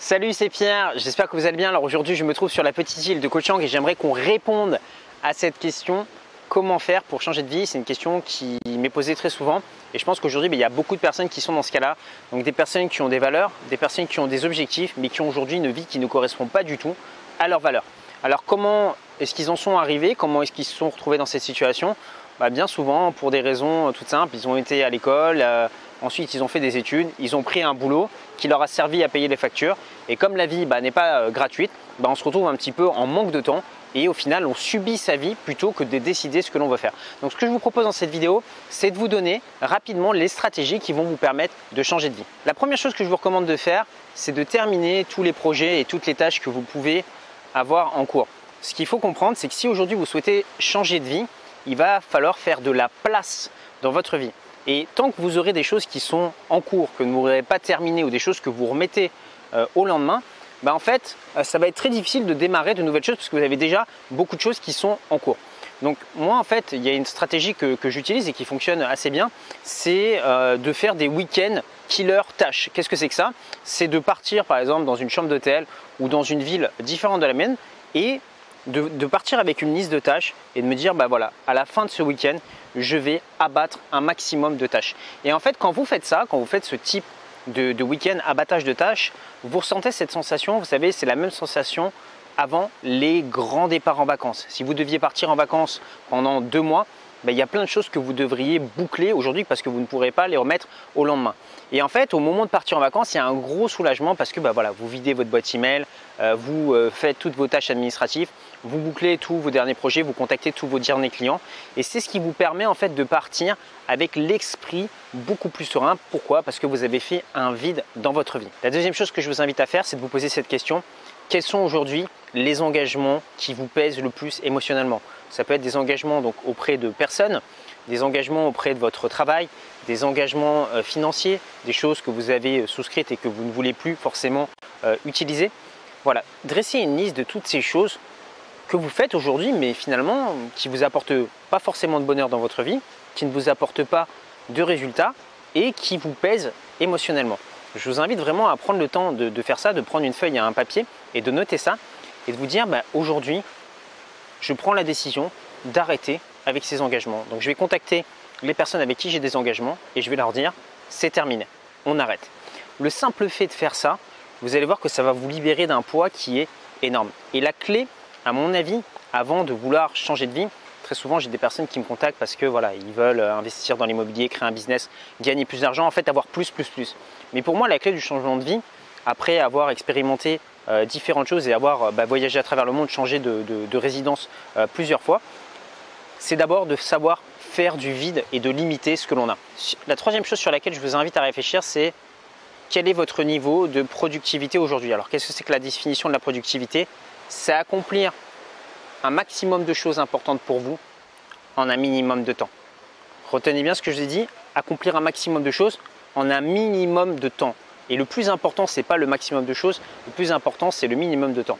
Salut, c'est Pierre, j'espère que vous allez bien. Alors aujourd'hui, je me trouve sur la petite île de Koh et j'aimerais qu'on réponde à cette question comment faire pour changer de vie? C'est une question qui m'est posée très souvent et je pense qu'aujourd'hui, ben, il y a beaucoup de personnes qui sont dans ce cas-là. Donc des personnes qui ont des valeurs, des personnes qui ont des objectifs, mais qui ont aujourd'hui une vie qui ne correspond pas du tout à leurs valeurs. Alors comment est-ce qu'ils en sont arrivés? Comment est-ce qu'ils se sont retrouvés dans cette situation? Bah, Bien souvent pour des raisons toutes simples. Ils ont été à l'école, euh, ensuite ils ont fait des études, ils ont pris un boulot qui leur a servi à payer les factures. Et comme la vie bah, n'est pas euh, gratuite, bah, on se retrouve un petit peu en manque de temps et au final on subit sa vie plutôt que de décider ce que l'on veut faire. Donc ce que je vous propose dans cette vidéo, c'est de vous donner rapidement les stratégies qui vont vous permettre de changer de vie. La première chose que je vous recommande de faire, c'est de terminer tous les projets et toutes les tâches que vous pouvez avoir en cours. Ce qu'il faut comprendre, c'est que si aujourd'hui vous souhaitez changer de vie, il va falloir faire de la place dans votre vie. Et tant que vous aurez des choses qui sont en cours, que vous n'aurez pas terminées ou des choses que vous remettez euh, au lendemain, bah en fait, euh, ça va être très difficile de démarrer de nouvelles choses parce que vous avez déjà beaucoup de choses qui sont en cours. Donc moi en fait, il y a une stratégie que, j'utilise et qui fonctionne assez bien, c'est euh, de faire des week-ends killer tâches. Qu'est-ce que c'est que ça? C'est de partir par exemple dans une chambre d'hôtel ou dans une ville différente de la mienne et de, partir avec une liste de tâches et de me dire, bah voilà, à la fin de ce week-end, je vais abattre un maximum de tâches. Et en fait, quand vous faites ça, quand vous faites ce type de, week-end abattage de tâches, vous ressentez cette sensation, vous savez, c'est la même sensation avant les grands départs en vacances. Si vous deviez partir en vacances pendant deux mois, ben, il y a plein de choses que vous devriez boucler aujourd'hui parce que vous ne pourrez pas les remettre au lendemain. Et en fait, au moment de partir en vacances, il y a un gros soulagement parce que ben, voilà, vous videz votre boîte email, euh, vous euh, faites toutes vos tâches administratives, vous bouclez tous vos derniers projets, vous contactez tous vos derniers clients. Et c'est ce qui vous permet en fait de partir avec l'esprit beaucoup plus serein. Pourquoi? Parce que vous avez fait un vide dans votre vie. La deuxième chose que je vous invite à faire, c'est de vous poser cette question. Quels sont aujourd'hui les engagements qui vous pèsent le plus émotionnellement? Ça peut être des engagements donc, auprès de personnes, des engagements auprès de votre travail, des engagements euh, financiers, des choses que vous avez euh, souscrites et que vous ne voulez plus forcément euh, utiliser. Voilà, dressez une liste de toutes ces choses que vous faites aujourd'hui, mais finalement qui vous apportent pas forcément de bonheur dans votre vie, qui ne vous apportent pas de résultats et qui vous pèsent émotionnellement. Je vous invite vraiment à prendre le temps de, faire ça, de prendre une feuille et un papier et de noter ça et de vous dire bah, aujourd'hui, je prends la décision d'arrêter avec ces engagements. Donc je vais contacter les personnes avec qui j'ai des engagements et je vais leur dire c'est terminé, on arrête. Le simple fait de faire ça, vous allez voir que ça va vous libérer d'un poids qui est énorme. Et la clé, à mon avis, avant de vouloir changer de vie, très souvent j'ai des personnes qui me contactent parce que voilà, ils veulent investir dans l'immobilier, créer un business, gagner plus d'argent, en fait avoir plus, plus, plus. Mais pour moi, la clé du changement de vie, après avoir expérimenté euh, différentes choses et avoir euh, bah, voyagé à travers le monde, changé de, résidence euh, plusieurs fois, c'est d'abord de savoir faire du vide et de limiter ce que l'on a. La troisième chose sur laquelle je vous invite à réfléchir, c'est quel est votre niveau de productivité aujourd'hui? Alors qu'est-ce que c'est que la définition de la productivité? C'est accomplir un maximum de choses importantes pour vous en un minimum de temps. Retenez bien ce que je vous ai dit, accomplir un maximum de choses en un minimum de temps. Et le plus important, ce n'est pas le maximum de choses, le plus important, c'est le minimum de temps.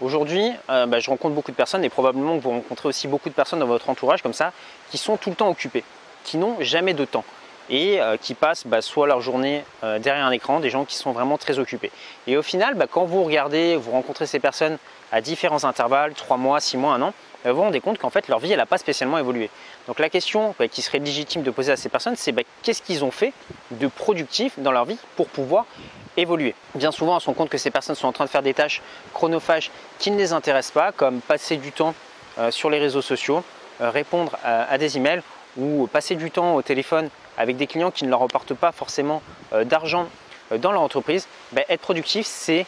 Aujourd'hui, euh, bah, je rencontre beaucoup de personnes et probablement que vous rencontrez aussi beaucoup de personnes dans votre entourage comme ça qui sont tout le temps occupées, qui n'ont jamais de temps et euh, qui passent bah, soit leur journée euh, derrière un écran, des gens qui sont vraiment très occupés. Et au final, bah, quand vous regardez, vous rencontrez ces personnes à différents intervalles, 3 mois, 6 mois, 1 an, vous vous rendez compte qu'en fait leur vie elle n'a pas spécialement évolué. Donc la question bah, qui serait légitime de poser à ces personnes, c'est bah, qu'est-ce qu'ils ont fait de productif dans leur vie pour pouvoir évoluer? Bien souvent, on se rend compte que ces personnes sont en train de faire des tâches chronophages qui ne les intéressent pas, comme passer du temps euh, sur les réseaux sociaux, répondre à, des emails ou passer du temps au téléphone avec des clients qui ne leur apportent pas forcément euh, d'argent dans leur entreprise. Bah, être productif, c'est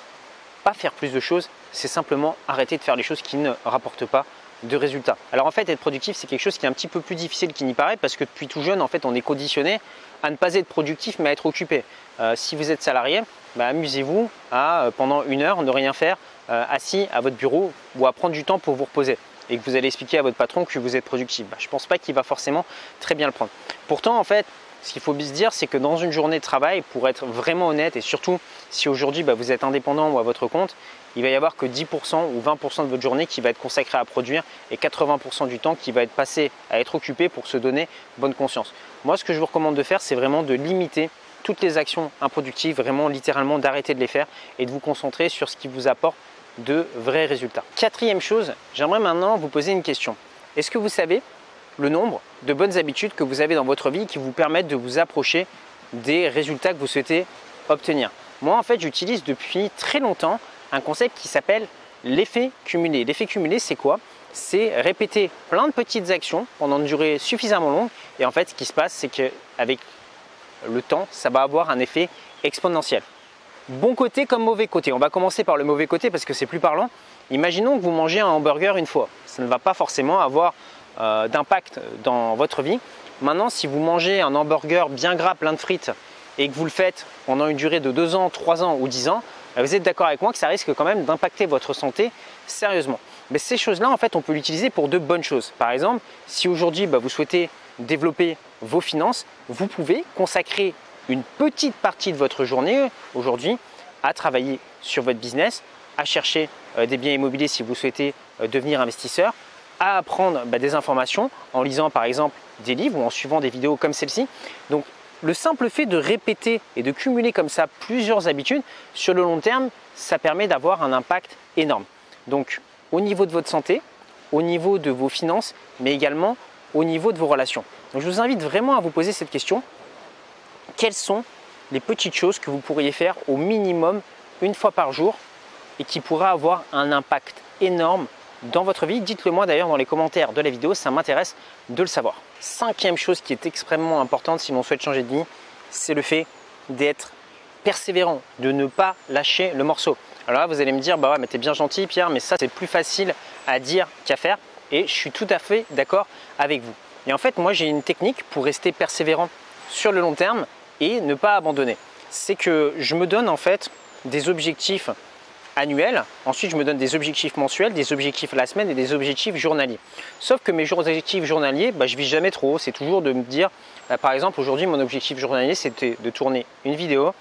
pas faire plus de choses, c'est simplement arrêter de faire les choses qui ne rapportent pas de résultats. Alors en fait, être productif, c'est quelque chose qui est un petit peu plus difficile qu'il n'y paraît parce que depuis tout jeune, en fait, on est conditionné à ne pas être productif mais à être occupé. Euh, si vous êtes salarié, bah, amusez-vous à euh, pendant une heure ne rien faire euh, assis à votre bureau ou à prendre du temps pour vous reposer et que vous allez expliquer à votre patron que vous êtes productif. Bah, je ne pense pas qu'il va forcément très bien le prendre. Pourtant, en fait, ce qu'il faut se dire, c'est que dans une journée de travail, pour être vraiment honnête, et surtout si aujourd'hui bah, vous êtes indépendant ou à votre compte, il va y avoir que 10% ou 20% de votre journée qui va être consacrée à produire et 80% du temps qui va être passé à être occupé pour se donner bonne conscience. Moi, ce que je vous recommande de faire, c'est vraiment de limiter toutes les actions improductives, vraiment littéralement d'arrêter de les faire et de vous concentrer sur ce qui vous apporte de vrais résultats. Quatrième chose, j'aimerais maintenant vous poser une question. Est-ce que vous savez le nombre de bonnes habitudes que vous avez dans votre vie qui vous permettent de vous approcher des résultats que vous souhaitez obtenir? Moi, en fait, j'utilise depuis très longtemps un concept qui s'appelle l'effet cumulé. L'effet cumulé, c'est quoi? C'est répéter plein de petites actions pendant une durée suffisamment longue. Et en fait, ce qui se passe, c'est qu'avec le temps, ça va avoir un effet exponentiel. Bon côté comme mauvais côté. On va commencer par le mauvais côté parce que c'est plus parlant. Imaginons que vous mangez un hamburger une fois. Ça ne va pas forcément avoir euh, d'impact dans votre vie. Maintenant, si vous mangez un hamburger bien gras, plein de frites, et que vous le faites pendant une durée de 2 ans, 3 ans ou 10 ans, bah, vous êtes d'accord avec moi que ça risque quand même d'impacter votre santé sérieusement. Mais ces choses-là, en fait, on peut l'utiliser pour de bonnes choses. Par exemple, si aujourd'hui bah, vous souhaitez développer vos finances, vous pouvez consacrer une petite partie de votre journée aujourd'hui à travailler sur votre business, à chercher euh, des biens immobiliers si vous souhaitez euh, devenir investisseur, à apprendre bah, des informations en lisant par exemple des livres ou en suivant des vidéos comme celle-ci. Donc le simple fait de répéter et de cumuler comme ça plusieurs habitudes, sur le long terme, ça permet d'avoir un impact énorme. Donc au niveau de votre santé, au niveau de vos finances, mais également au niveau de vos relations. Donc je vous invite vraiment à vous poser cette question quelles sont les petites choses que vous pourriez faire au minimum une fois par jour et qui pourraient avoir un impact énorme dans votre vie? Dites-le moi d'ailleurs dans les commentaires de la vidéo, ça m'intéresse de le savoir. Cinquième chose qui est extrêmement importante si l'on souhaite changer de vie, c'est le fait d'être persévérant, de ne pas lâcher le morceau. Alors là, vous allez me dire, bah ouais, mais t'es bien gentil Pierre, mais ça c'est plus facile à dire qu'à faire et je suis tout à fait d'accord avec vous. Et en fait, moi j'ai une technique pour rester persévérant sur le long terme et ne pas abandonner. C'est que je me donne en fait des objectifs annuels, ensuite je me donne des objectifs mensuels, des objectifs la semaine et des objectifs journaliers. Sauf que mes objectifs journaliers, bah, je vis jamais trop haut, c'est toujours de me dire, bah, par exemple aujourd'hui mon objectif journalier c'était de tourner une vidéo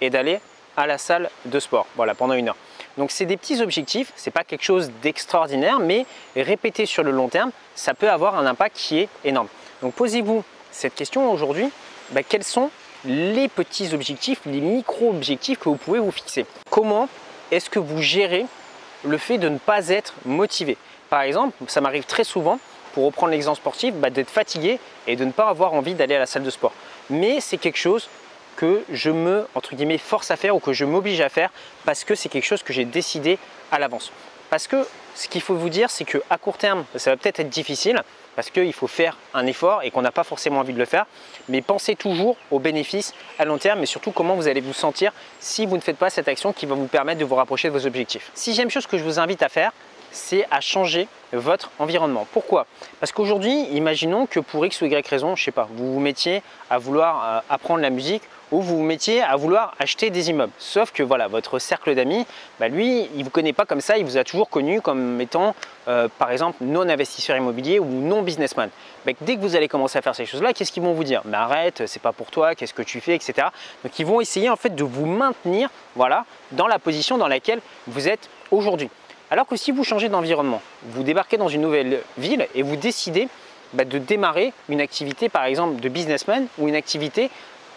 et d'aller à la salle de sport, voilà, pendant une heure. Donc c'est des petits objectifs, c'est pas quelque chose d'extraordinaire, mais répéter sur le long terme, ça peut avoir un impact qui est énorme. Donc posez-vous cette question aujourd'hui, bah, quels sont les petits objectifs, les micro-objectifs que vous pouvez vous fixer. Comment est-ce que vous gérez le fait de ne pas être motivé? Par exemple, ça m'arrive très souvent, pour reprendre l'exemple sportif, bah, d'être fatigué et de ne pas avoir envie d'aller à la salle de sport. Mais c'est quelque chose que je me entre guillemets force à faire ou que je m'oblige à faire parce que c'est quelque chose que j'ai décidé à l'avance. Parce que ce qu'il faut vous dire, c'est qu'à court terme, ça va peut-être être difficile parce qu'il faut faire un effort et qu'on n'a pas forcément envie de le faire. Mais pensez toujours aux bénéfices à long terme et surtout comment vous allez vous sentir si vous ne faites pas cette action qui va vous permettre de vous rapprocher de vos objectifs. Sixième chose que je vous invite à faire, c'est à changer votre environnement. Pourquoi? Parce qu'aujourd'hui, imaginons que pour X ou Y raison, je sais pas, vous vous mettiez à vouloir euh, apprendre la musique ou vous vous mettiez à vouloir acheter des immeubles. Sauf que voilà, votre cercle d'amis, bah, lui, il ne vous connaît pas comme ça, il vous a toujours connu comme étant, euh, par exemple, non investisseur immobilier ou non businessman. Dès que vous allez commencer à faire ces choses-là, qu'est-ce qu'ils vont vous dire? Mais arrête, c'est pas pour toi, qu'est-ce que tu fais, etc. Donc ils vont essayer en fait de vous maintenir, voilà, dans la position dans laquelle vous êtes aujourd'hui. Alors que si vous changez d'environnement, vous débarquez dans une nouvelle ville et vous décidez bah, de démarrer une activité par exemple de businessman ou une activité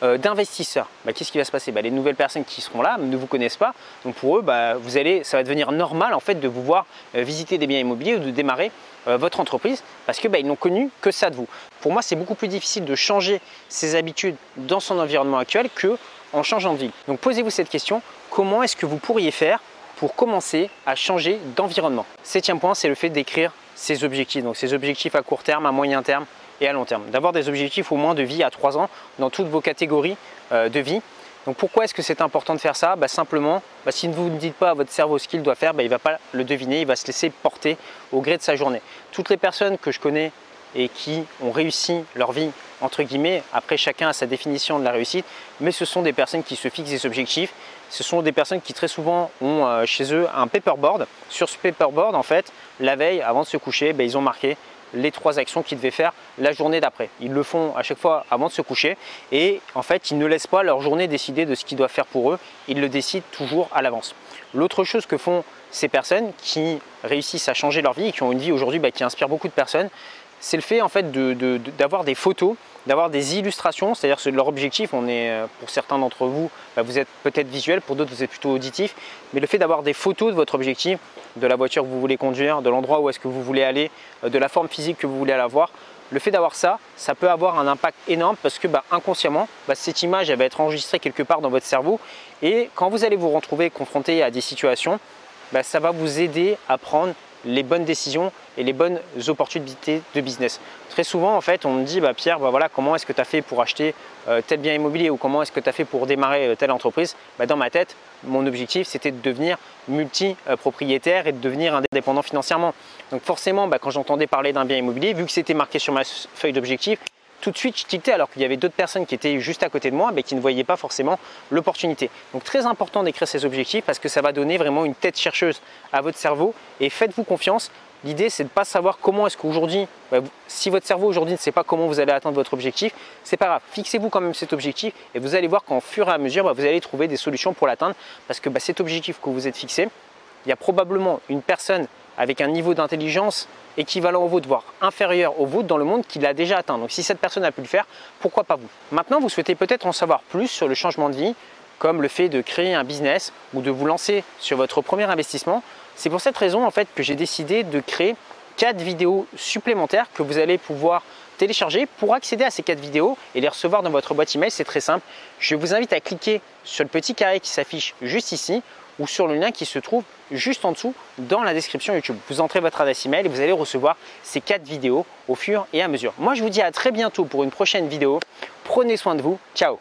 euh, d'investisseur, bah, qu'est-ce qui va se passer bah, Les nouvelles personnes qui seront là ne vous connaissent pas, donc pour eux, vous allez, ça va devenir normal en fait de vous voir euh, visiter des biens immobiliers ou de démarrer euh, votre entreprise parce que ils n'ont connu que ça de vous. Pour moi, c'est beaucoup plus difficile de changer ses habitudes dans son environnement actuel que en changeant de ville. Donc posez-vous cette question comment est-ce que vous pourriez faire pour commencer à changer d'environnement? Septième point, c'est le fait d'écrire ses objectifs. Donc ses objectifs à court terme, à moyen terme et à long terme. D'avoir des objectifs au moins de vie à 3 ans dans toutes vos catégories euh, de vie. Donc pourquoi est-ce que c'est important de faire ça? Bah, Simplement, bah, si vous ne dites pas à votre cerveau ce qu'il doit faire, bah, il ne va pas le deviner, il va se laisser porter au gré de sa journée. Toutes les personnes que je connais et qui ont réussi leur vie, entre guillemets, après chacun a sa définition de la réussite, mais ce sont des personnes qui se fixent des objectifs, ce sont des personnes qui très souvent ont euh, chez eux un paperboard. Sur ce paperboard, en fait, la veille, avant de se coucher, ben, ils ont marqué les trois actions qu'ils devaient faire la journée d'après. Ils le font à chaque fois avant de se coucher et en fait, ils ne laissent pas leur journée décider de ce qu'ils doivent faire pour eux, ils le décident toujours à l'avance. L'autre chose que font ces personnes qui réussissent à changer leur vie et qui ont une vie aujourd'hui bah, qui inspire beaucoup de personnes, c'est le fait en fait d'avoir des photos, d'avoir des illustrations, c'est-à-dire que leur objectif, on est euh, pour certains d'entre vous, bah, vous êtes peut-être visuel, pour d'autres vous êtes plutôt auditif, mais le fait d'avoir des photos de votre objectif, de la voiture que vous voulez conduire, de l'endroit où est-ce que vous voulez aller, euh, de la forme physique que vous voulez avoir, le fait d'avoir ça, ça peut avoir un impact énorme parce que bah, inconsciemment, bah, cette image va être enregistrée quelque part dans votre cerveau. Et quand vous allez vous retrouver confronté à des situations, ça va vous aider à prendre les bonnes décisions et les bonnes opportunités de business. Très souvent, en fait, on me dit, bah, Pierre, bah, voilà, comment est-ce que tu as fait pour acheter euh, tel bien immobilier ou comment est-ce que tu as fait pour démarrer euh, telle entreprise? Bah, Dans ma tête, mon objectif, c'était de devenir multi-propriétaire et de devenir indépendant financièrement. Donc forcément, bah, quand j'entendais parler d'un bien immobilier, vu que c'était marqué sur ma feuille d'objectif, tout de suite je tictais alors qu'il y avait d'autres personnes qui étaient juste à côté de moi mais qui ne voyaient pas forcément l'opportunité. Donc très important d'écrire ces objectifs parce que ça va donner vraiment une tête chercheuse à votre cerveau et faites-vous confiance. L'idée c'est de ne pas savoir comment est-ce qu'aujourd'hui, bah, si votre cerveau aujourd'hui ne sait pas comment vous allez atteindre votre objectif, c'est pas grave, fixez-vous quand même cet objectif et vous allez voir qu'en fur et à mesure, bah, vous allez trouver des solutions pour l'atteindre parce que bah, cet objectif que vous êtes fixé, il y a probablement une personne avec un niveau d'intelligence équivalent au vôtre, voire inférieur au vôtre dans le monde qui l'a déjà atteint. Donc si cette personne a pu le faire, pourquoi pas vous? Maintenant, vous souhaitez peut-être en savoir plus sur le changement de vie, comme le fait de créer un business ou de vous lancer sur votre premier investissement. C'est pour cette raison en fait que j'ai décidé de créer quatre vidéos supplémentaires que vous allez pouvoir télécharger pour accéder à ces quatre vidéos et les recevoir dans votre boîte email. C'est très simple. Je vous invite à cliquer sur le petit carré qui s'affiche juste ici ou sur le lien qui se trouve juste en dessous dans la description YouTube. Vous entrez votre adresse email et vous allez recevoir ces quatre vidéos au fur et à mesure. Moi, je vous dis à très bientôt pour une prochaine vidéo. Prenez soin de vous. Ciao